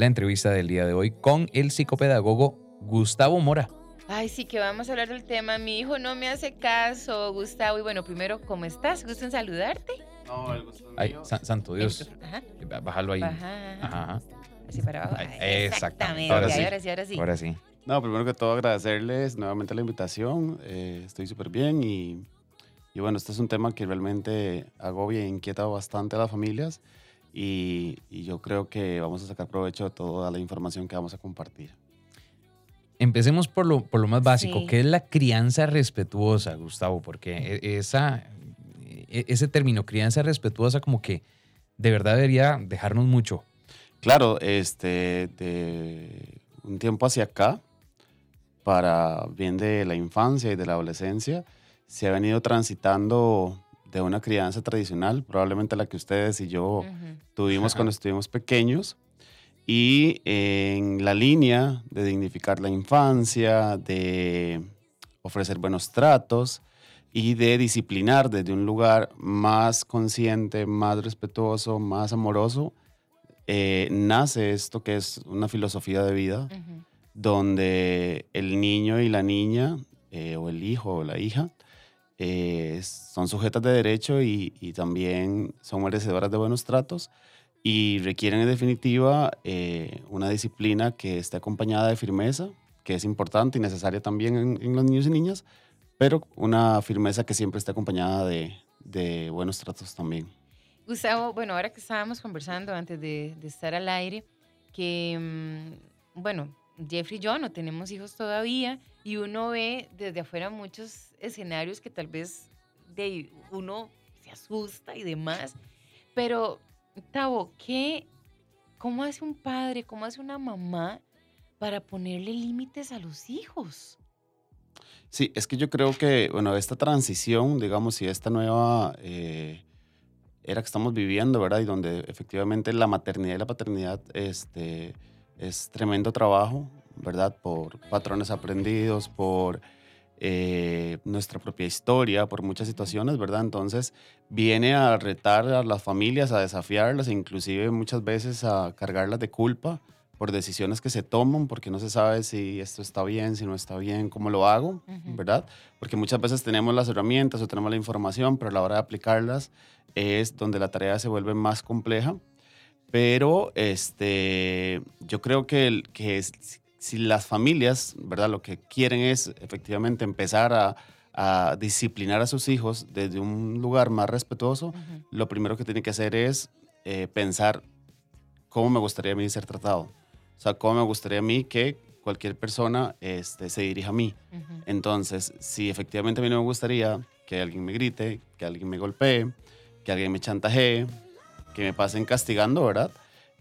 la entrevista del día de hoy con el psicopedagogo Gustavo Mora. Ay, sí, que vamos a hablar del tema. Mi hijo no me hace caso, Gustavo. Y bueno, primero, ¿cómo estás? ¿Gusto en saludarte? No, el gusto es Ay, mío. sa- santo Dios. Ajá. Bájalo ahí. Ajá. Ajá. Así para abajo. Ay, exactamente. Exactamente. Ahora sí, ahora sí, ahora sí. Ahora sí. No, primero que todo agradecerles nuevamente la invitación. eh, estoy súper bien y, y bueno, este es un tema que realmente agobia e inquieta bastante a las familias y, y yo creo que vamos a sacar provecho de toda la información que vamos a compartir. Empecemos por lo, por lo más básico, Sí. que es la crianza respetuosa, Gustavo, porque e- esa, e- ese término, crianza respetuosa, como que de verdad debería dejarnos mucho. Claro, este, de un tiempo hacia acá, para bien de la infancia y de la adolescencia, se ha venido transitando de una crianza tradicional, probablemente la que ustedes y yo tuvimos cuando estuvimos pequeños, y en la línea de dignificar la infancia, de ofrecer buenos tratos y de disciplinar desde un lugar más consciente, más respetuoso, más amoroso, eh, nace esto que es una filosofía de vida donde el niño y la niña, eh, o el hijo o la hija, eh, son sujetas de derecho y, y también son merecedoras de buenos tratos y requieren en definitiva eh, una disciplina que esté acompañada de firmeza, que es importante y necesaria también en, en los niños y niñas, pero una firmeza que siempre esté acompañada de, de buenos tratos también. Gustavo, bueno, ahora que estábamos conversando antes de, de estar al aire, que, mm, bueno, Jeffrey y yo no tenemos hijos todavía y uno ve desde afuera muchos escenarios que tal vez de uno se asusta y demás, pero, Tavo, ¿qué, ¿cómo hace un padre, cómo hace una mamá para ponerle límites a los hijos? Sí, es que yo creo que, bueno, esta transición, digamos, y esta nueva eh, era que estamos viviendo, ¿verdad? Y donde efectivamente la maternidad y la paternidad este, es tremendo trabajo, ¿verdad? Por patrones aprendidos, por eh, nuestra propia historia, por muchas situaciones, ¿verdad? Entonces viene a retar a las familias, a desafiarlas e inclusive muchas veces a cargarlas de culpa por decisiones que se toman, porque no se sabe si esto está bien, si no está bien, cómo lo hago. ¿verdad? Porque muchas veces tenemos las herramientas o tenemos la información, pero a la hora de aplicarlas es donde la tarea se vuelve más compleja. Pero este, yo creo que, el- que es- si las familias, ¿verdad? Lo que quieren es efectivamente empezar a, a disciplinar a sus hijos desde un lugar más respetuoso, lo primero que tiene que hacer es eh, pensar cómo me gustaría a mí ser tratado. O sea, cómo me gustaría a mí que cualquier persona este, se dirija a mí. Entonces, si efectivamente a mí no me gustaría que alguien me grite, que alguien me golpee, que alguien me chantajee, que me pasen castigando, ¿verdad?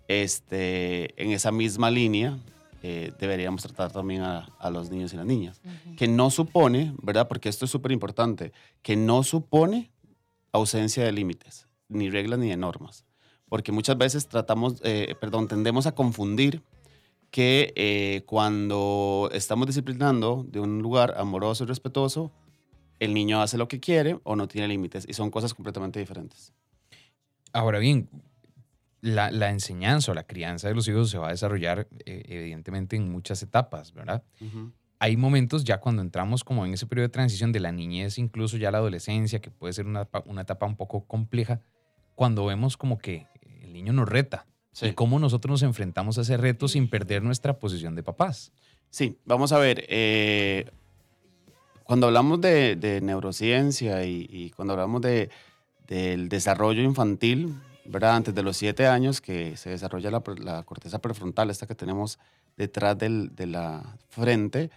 Este, en esa misma línea eh, deberíamos tratar también a, a los niños y las niñas. Que no supone, ¿verdad? Porque esto es súper importante, que no supone ausencia de límites, ni reglas ni de normas. Porque muchas veces tratamos, eh, perdón, tendemos a confundir que eh, cuando estamos disciplinando de un lugar amoroso y respetuoso, el niño hace lo que quiere o no tiene límites y son cosas completamente diferentes. Ahora bien, la, la enseñanza o la crianza de los hijos se va a desarrollar eh, evidentemente en muchas etapas, ¿verdad? Hay momentos ya cuando entramos como en ese periodo de transición de la niñez, incluso ya la adolescencia, que puede ser una, etapa- una etapa un poco compleja, cuando vemos como que el niño nos reta Sí. y cómo nosotros nos enfrentamos a ese reto sin perder nuestra posición de papás. Sí, vamos a ver. eh, cuando hablamos de, de neurociencia y, y cuando hablamos de, del desarrollo infantil, ¿verdad? Antes de los siete años que se desarrolla la, corteza prefrontal, esta que tenemos detrás del- de la frente,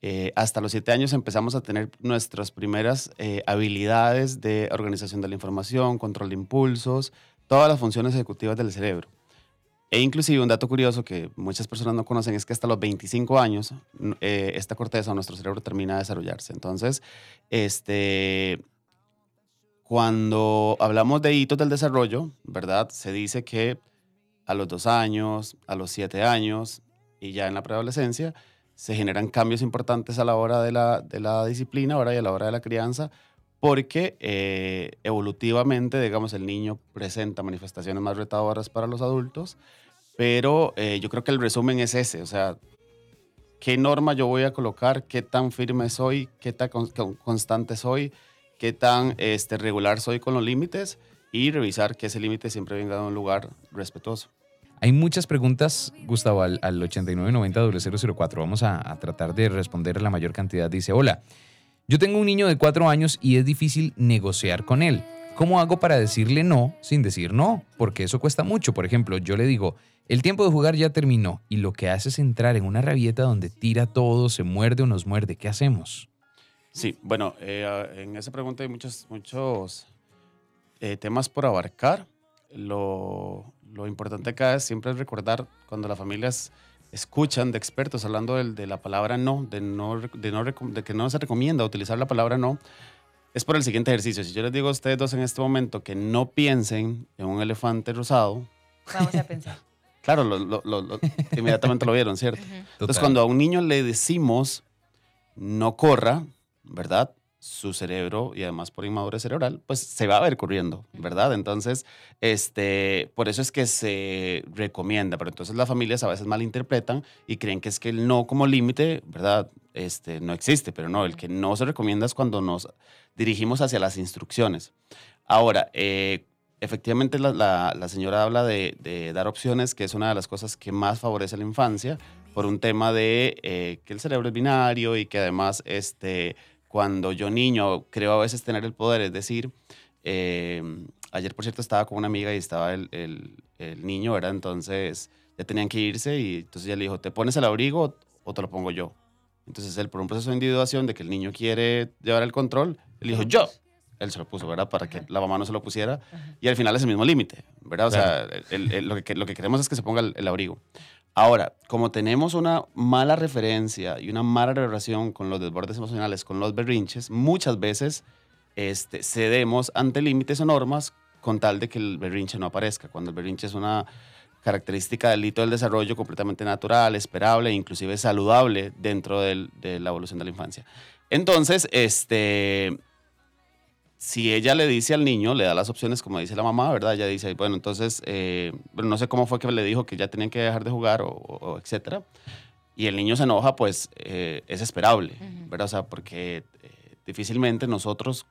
eh, hasta los siete años empezamos a tener nuestras primeras eh, habilidades de organización de la información, control de impulsos, todas las funciones ejecutivas del cerebro. E inclusive un dato curioso que muchas personas no conocen es que hasta los 25 años eh, esta corteza nuestro cerebro termina de desarrollarse. Entonces, este, cuando hablamos de hitos del desarrollo, ¿verdad? Se dice que a los dos años, a los siete años y ya en la preadolescencia se generan cambios importantes a la hora de la, de la disciplina ahora y a la hora de la crianza porque eh, evolutivamente, digamos, el niño presenta manifestaciones más retadoras para los adultos, pero eh, yo creo que el resumen es ese, o sea, ¿qué norma yo voy a colocar? ¿Qué tan firme soy? ¿Qué tan constante soy? ¿Qué tan este, regular soy con los límites? Y revisar que ese límite siempre venga de un lugar respetuoso. Hay muchas preguntas, Gustavo, al, al 8990-004. Vamos a, tratar de responder la mayor cantidad. Dice, hola, yo tengo un niño de cuatro años y es difícil negociar con él. ¿Cómo hago para decirle no sin decir no? Porque eso cuesta mucho. Por ejemplo, yo le digo, el tiempo de jugar ya terminó y lo que hace es entrar en una rabieta donde tira todo, se muerde o nos muerde. ¿Qué hacemos? Sí, bueno, eh, en esa pregunta hay muchos, muchos eh, temas por abarcar. Lo, lo, importante acá es siempre recordar cuando las familias escuchan de expertos hablando de, de la palabra no, de, no, de, no, de que no se recomienda utilizar la palabra no, es por el siguiente ejercicio. Si yo les digo a ustedes dos en este momento que no piensen en un elefante rosado. Vamos a pensar. claro, lo, inmediatamente lo vieron, ¿cierto? Entonces, cuando a un niño le decimos no corra, ¿verdad? su cerebro y además por inmadurez cerebral, pues se va a ver corriendo, ¿verdad? Entonces, este, por eso es que se recomienda, pero entonces las familias a veces malinterpretan y creen que es que el no como límite, ¿verdad? Este, no existe, pero no, el que no se recomienda es cuando nos dirigimos hacia las instrucciones. Ahora, eh, efectivamente la, la, señora habla de, dar opciones, que es una de las cosas que más favorece a la infancia, por un tema de eh, que el cerebro es binario y que además, este, cuando yo niño creo a veces tener el poder, es decir, em, ayer por cierto estaba con una amiga y estaba el, el, niño, ¿verdad? Entonces ya tenían que irse y entonces ella le dijo, ¿te pones el abrigo o te lo pongo yo? Entonces él por un proceso de individuación de que el niño quiere llevar el control, él dijo, yo. Él se lo puso, ¿verdad? Para que la mamá no se lo pusiera. Y al final es el mismo límite, ¿verdad? O sea, lo, que, lo que queremos es que se ponga el abrigo. Ahora, como tenemos una mala referencia y una mala relación con los desbordes emocionales, con los berrinches, muchas veces este, cedemos ante límites o normas con tal de que el berrinche no aparezca. Cuando el berrinche es una característica del hito del desarrollo completamente natural, esperable e inclusive saludable dentro de la evolución de la infancia. Entonces, este, si ella le dice al niño, le da las opciones como dice la mamá, ¿verdad? Ella dice, bueno, entonces, eh, no sé cómo fue que le dijo que ya tenían que dejar de jugar o, etcétera. Y el niño se enoja, pues eh, es esperable, ¿verdad? O sea, porque eh, difícilmente nosotros,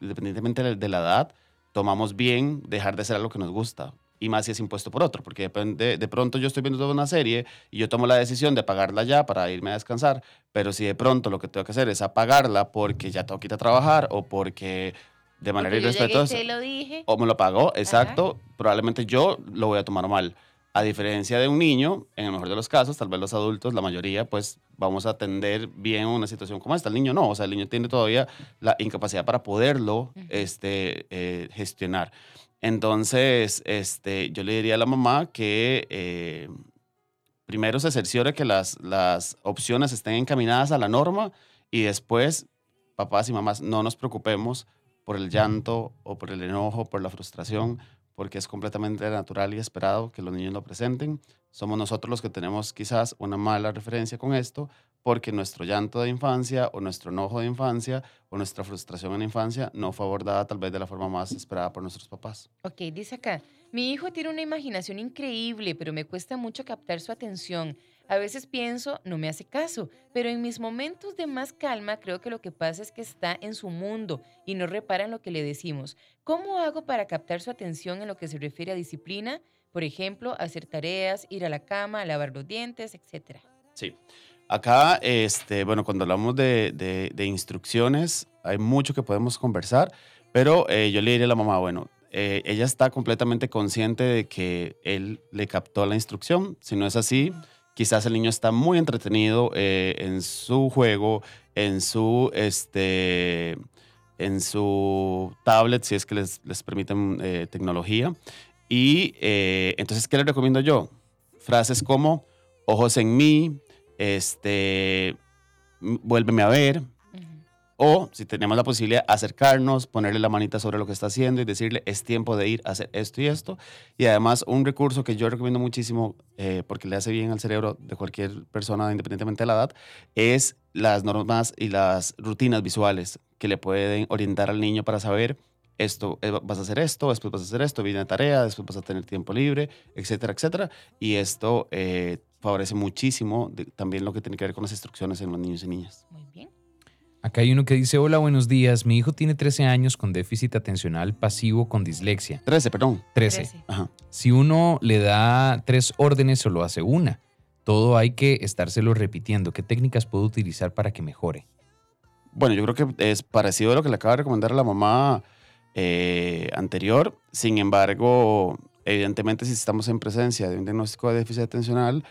independientemente de la edad, tomamos bien dejar de hacer algo que nos gusta. Y más si es impuesto por otro, porque depende, de pronto yo estoy viendo toda una serie y yo tomo la decisión de apagarla ya para irme a descansar, pero si de pronto lo que tengo que hacer es apagarla porque ya tengo que ir a trabajar o porque de manera irrespetuosa. lo dije. O me lo pagó, exacto. Probablemente yo lo voy a tomar mal. A diferencia de un niño, en el mejor de los casos, tal vez los adultos, la mayoría, pues vamos a atender bien una situación como esta. El niño no, o sea, el niño tiene todavía la incapacidad para poderlo este, eh, gestionar. Entonces, este, yo le diría a la mamá que eh, primero se cerciore que las, las opciones estén encaminadas a la norma y después, papás y mamás, no nos preocupemos por el llanto o por el enojo, por la frustración, porque es completamente natural y esperado que los niños lo presenten. Somos nosotros los que tenemos quizás una mala referencia con esto, porque nuestro llanto de infancia o nuestro enojo de infancia o nuestra frustración en la infancia no fue abordada tal vez de la forma más esperada por nuestros papás. Ok, dice acá, mi hijo tiene una imaginación increíble, pero me cuesta mucho captar su atención. A veces pienso, no me hace caso, pero en mis momentos de más calma creo que lo que pasa es que está en su mundo y no repara en lo que le decimos. ¿Cómo hago para captar su atención en lo que se refiere a disciplina? Por ejemplo, hacer tareas, ir a la cama, lavar los dientes, etcétera. Sí. Acá, este, bueno, cuando hablamos de, instrucciones, hay mucho que podemos conversar, pero eh, yo le diré a la mamá, bueno, eh, ella está completamente consciente de que él le captó la instrucción. Si no es así, Quizás el niño está muy entretenido eh, en su juego, en su, este, en su tablet, si es que les, les permiten eh, tecnología. Y eh, entonces, ¿qué le recomiendo yo? Frases como, ojos en mí, este, vuélveme a ver, o si tenemos la posibilidad, acercarnos, ponerle la manita sobre lo que está haciendo y decirle, es tiempo de ir a hacer esto y esto. Y además, un recurso que yo recomiendo muchísimo, eh, porque le hace bien al cerebro de cualquier persona, independientemente de la edad, es las normas y las rutinas visuales que le pueden orientar al niño para saber esto, eh, vas a hacer esto, después vas a hacer esto, viene tarea, después vas a tener tiempo libre, etcétera, etcétera. Y esto eh, favorece muchísimo también lo que tiene que ver con las instrucciones en los niños y niñas. Muy bien. Acá hay uno que dice, hola, buenos días, mi hijo tiene 13 años con déficit atencional pasivo con dislexia. 13, perdón. 13. 13. Ajá. Si uno le da tres órdenes, solo hace una. Todo hay que estárselo repitiendo. ¿Qué técnicas puedo utilizar para que mejore? Bueno, yo creo que es parecido a lo que le acaba de recomendar la mamá eh, anterior. Sin embargo, evidentemente, si estamos en presencia de un diagnóstico de déficit atencional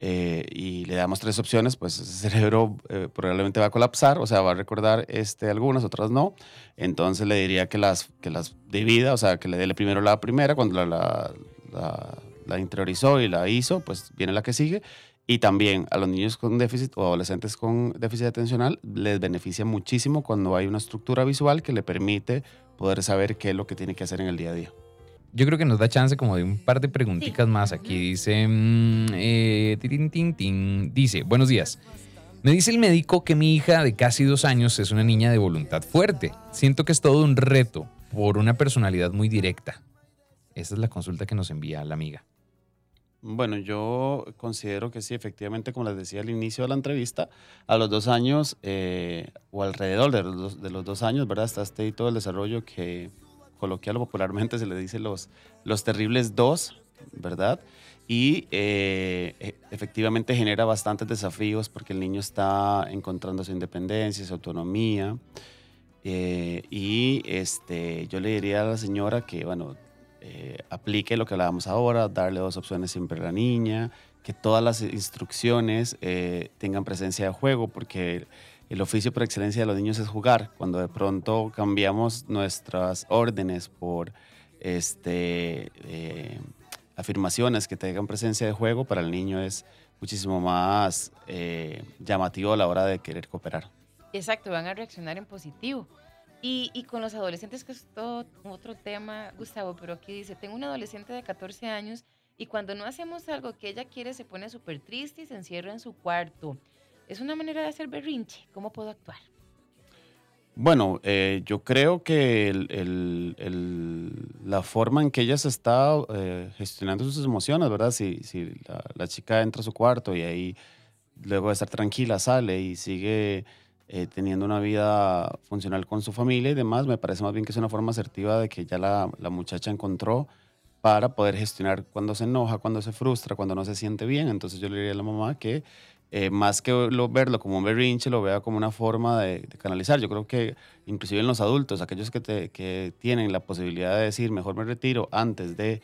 eh, y le damos tres opciones, pues ese cerebro eh, probablemente va a colapsar, o sea, va a recordar este, algunas, otras no. Entonces le diría que las, que las divida, o sea, que le dé primero la primera, cuando la, la, la, la interiorizó y la hizo, pues viene la que sigue. Y también a los niños con déficit o adolescentes con déficit atencional les beneficia muchísimo cuando hay una estructura visual que le permite poder saber qué es lo que tiene que hacer en el día a día. Yo creo que nos da chance como de un par de preguntitas Sí. más. Aquí dice, mm, eh, tirin, tin, tin. dice, buenos días. Me dice el médico que mi hija de casi dos años es una niña de voluntad fuerte. Siento que es todo un reto por una personalidad muy directa. Esa es la consulta que nos envía la amiga. Bueno, yo considero que sí, efectivamente, como les decía al inicio de la entrevista, a los dos años eh, o alrededor de los, dos, de los dos años, ¿verdad? Está este hito del desarrollo que coloquial popularmente se le dice los, los terribles dos, ¿verdad? Y eh, efectivamente genera bastantes desafíos porque el niño está encontrando su independencia, su autonomía. eh, y este, yo le diría a la señora que, bueno, eh, aplique lo que hablábamos ahora, darle dos opciones siempre a la niña, que todas las instrucciones eh, tengan presencia de juego, porque el oficio por excelencia de los niños es jugar. Cuando de pronto cambiamos nuestras órdenes por este, eh, afirmaciones que tengan presencia de juego, para el niño es muchísimo más eh, llamativo a la hora de querer cooperar. Exacto, van a reaccionar en positivo. Y, y con los adolescentes, que es todo otro tema, Gustavo, pero aquí dice, tengo una adolescente de 14 años y cuando no hacemos algo que ella quiere se pone súper triste y se encierra en su cuarto. Es una manera de hacer berrinche. ¿Cómo puedo actuar? Bueno, eh, yo creo que la forma en que ella se está eh, gestionando sus emociones, ¿verdad? Si, la chica entra a su cuarto y ahí, luego de estar tranquila, sale y sigue eh, teniendo una vida funcional con su familia y demás, me parece más bien que es una forma asertiva de que ya la, la muchacha encontró para poder gestionar cuando se enoja, cuando se frustra, cuando no se siente bien. Entonces yo le diría a la mamá que eh, más que lo- verlo como un berrinche, lo vea como una forma de, canalizar. Yo creo que inclusive en los adultos, aquellos que, tienen la posibilidad de decir, mejor me retiro antes de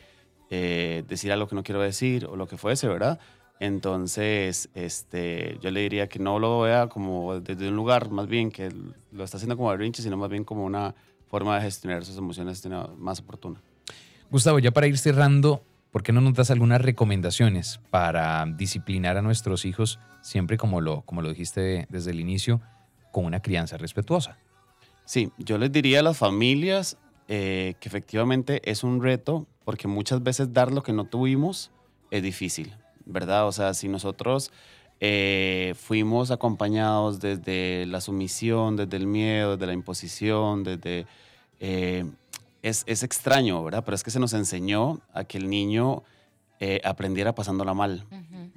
eh, decir algo que no quiero decir o lo que fuese, ¿verdad? Entonces, este, yo le diría que no lo vea como desde un lugar más bien que lo está haciendo como berrinche, sino más bien como una forma de gestionar sus emociones más oportuna. Gustavo, ya para ir cerrando, ¿por qué no nos das algunas recomendaciones para disciplinar a nuestros hijos, siempre como lo, como lo dijiste desde el inicio, con una crianza respetuosa? Sí, yo les diría a las familias eh, que efectivamente es un reto porque muchas veces dar lo que no tuvimos es difícil, ¿verdad? O sea, si nosotros eh, fuimos acompañados desde la sumisión, desde el miedo, desde la imposición, desde... eh, es, es extraño, ¿verdad? Pero es que se nos enseñó a que el niño eh, aprendiera pasándola mal.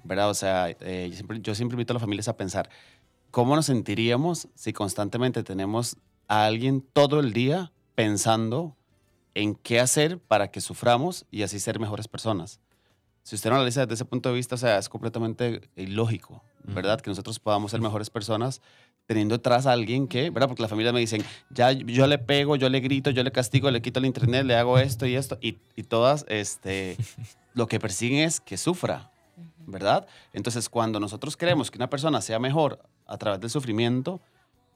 ¿verdad? O sea, eh, yo, siempre, yo siempre invito a las familias a pensar, ¿cómo nos sentiríamos si constantemente tenemos a alguien todo el día pensando en qué hacer para que suframos y así ser mejores personas? Si usted no lo analiza desde ese punto de vista, o sea, es completamente ilógico, ¿verdad? Que nosotros podamos ser mejores personas teniendo detrás a alguien que, ¿verdad? Porque las familias me dicen, ya yo le pego, yo le grito, yo le castigo, le quito el internet, le hago esto y esto, y, y todas, este, lo que persiguen es que sufra. ¿verdad? Entonces, cuando nosotros queremos que una persona sea mejor a través del sufrimiento,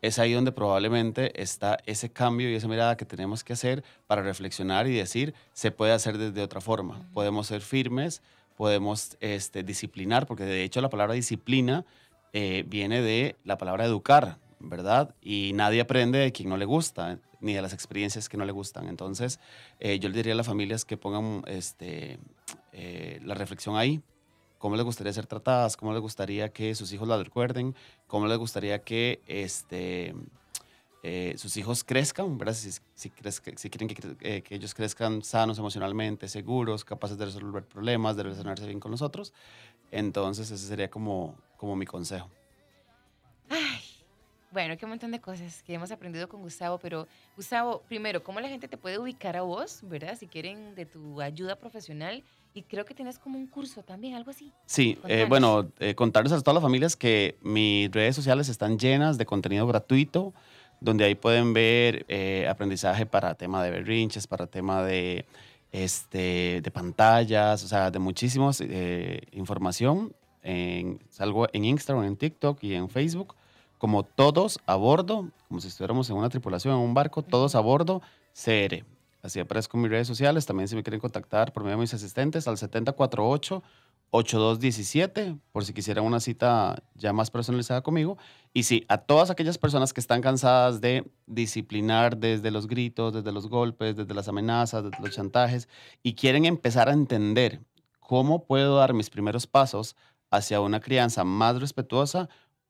es ahí donde probablemente está ese cambio y esa mirada que tenemos que hacer para reflexionar y decir, se puede hacer desde otra forma. Podemos ser firmes, podemos este, disciplinar, porque de hecho la palabra disciplina eh, viene de la palabra educar, ¿verdad? Y nadie aprende de quien no le gusta, ni de las experiencias que no le gustan. Entonces, eh, yo le diría a las familias que pongan este, eh, la reflexión ahí, cómo les gustaría ser tratadas, cómo les gustaría que sus hijos la recuerden, cómo les gustaría que este, eh, sus hijos crezcan, ¿verdad? Si, si, si quieren que, eh, que, ellos crezcan sanos emocionalmente, seguros, capaces de resolver problemas, de relacionarse bien con nosotros. Entonces, ese sería como, como mi consejo. Bueno, qué montón de cosas que hemos aprendido con Gustavo, pero Gustavo, primero, ¿cómo la gente te puede ubicar a vos, verdad? Si quieren de tu ayuda profesional. Y creo que tienes como un curso también, algo así. Sí, eh, bueno, contarles a todas las familias que mis redes sociales están llenas de contenido gratuito donde ahí pueden ver eh, aprendizaje para tema de berrinches, para tema de, este, de pantallas, o sea, de muchísimos eh, información. En, salgo en Instagram, en TikTok y en Facebook, como todos a bordo, como si estuviéramos en una tripulación, en un barco, todos a bordo, CR. Así aparezco en mis redes sociales. También si me quieren contactar por medio de mis asistentes al 748 8217, por si quisieran una cita ya más personalizada conmigo. Y sí, a todas aquellas personas que están cansadas de disciplinar desde los gritos, desde los golpes, desde las amenazas, desde los chantajes, y quieren empezar a entender cómo puedo dar mis primeros pasos hacia una crianza más respetuosa,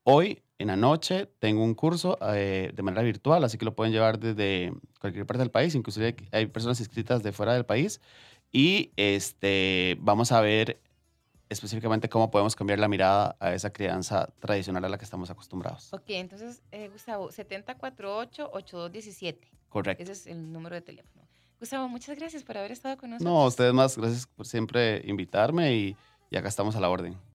hoy en la noche tengo un curso eh, de manera virtual, así que lo pueden llevar desde cualquier parte del país, inclusive hay personas inscritas de fuera del país. Y este, vamos a ver específicamente cómo podemos cambiar la mirada a esa crianza tradicional a la que estamos acostumbrados. Ok, entonces, eh, Gustavo, 748-8217. Correcto. Ese es el número de teléfono. Gustavo, muchas gracias por haber estado con nosotros. No, ustedes más, gracias por siempre invitarme y, y acá estamos a la orden.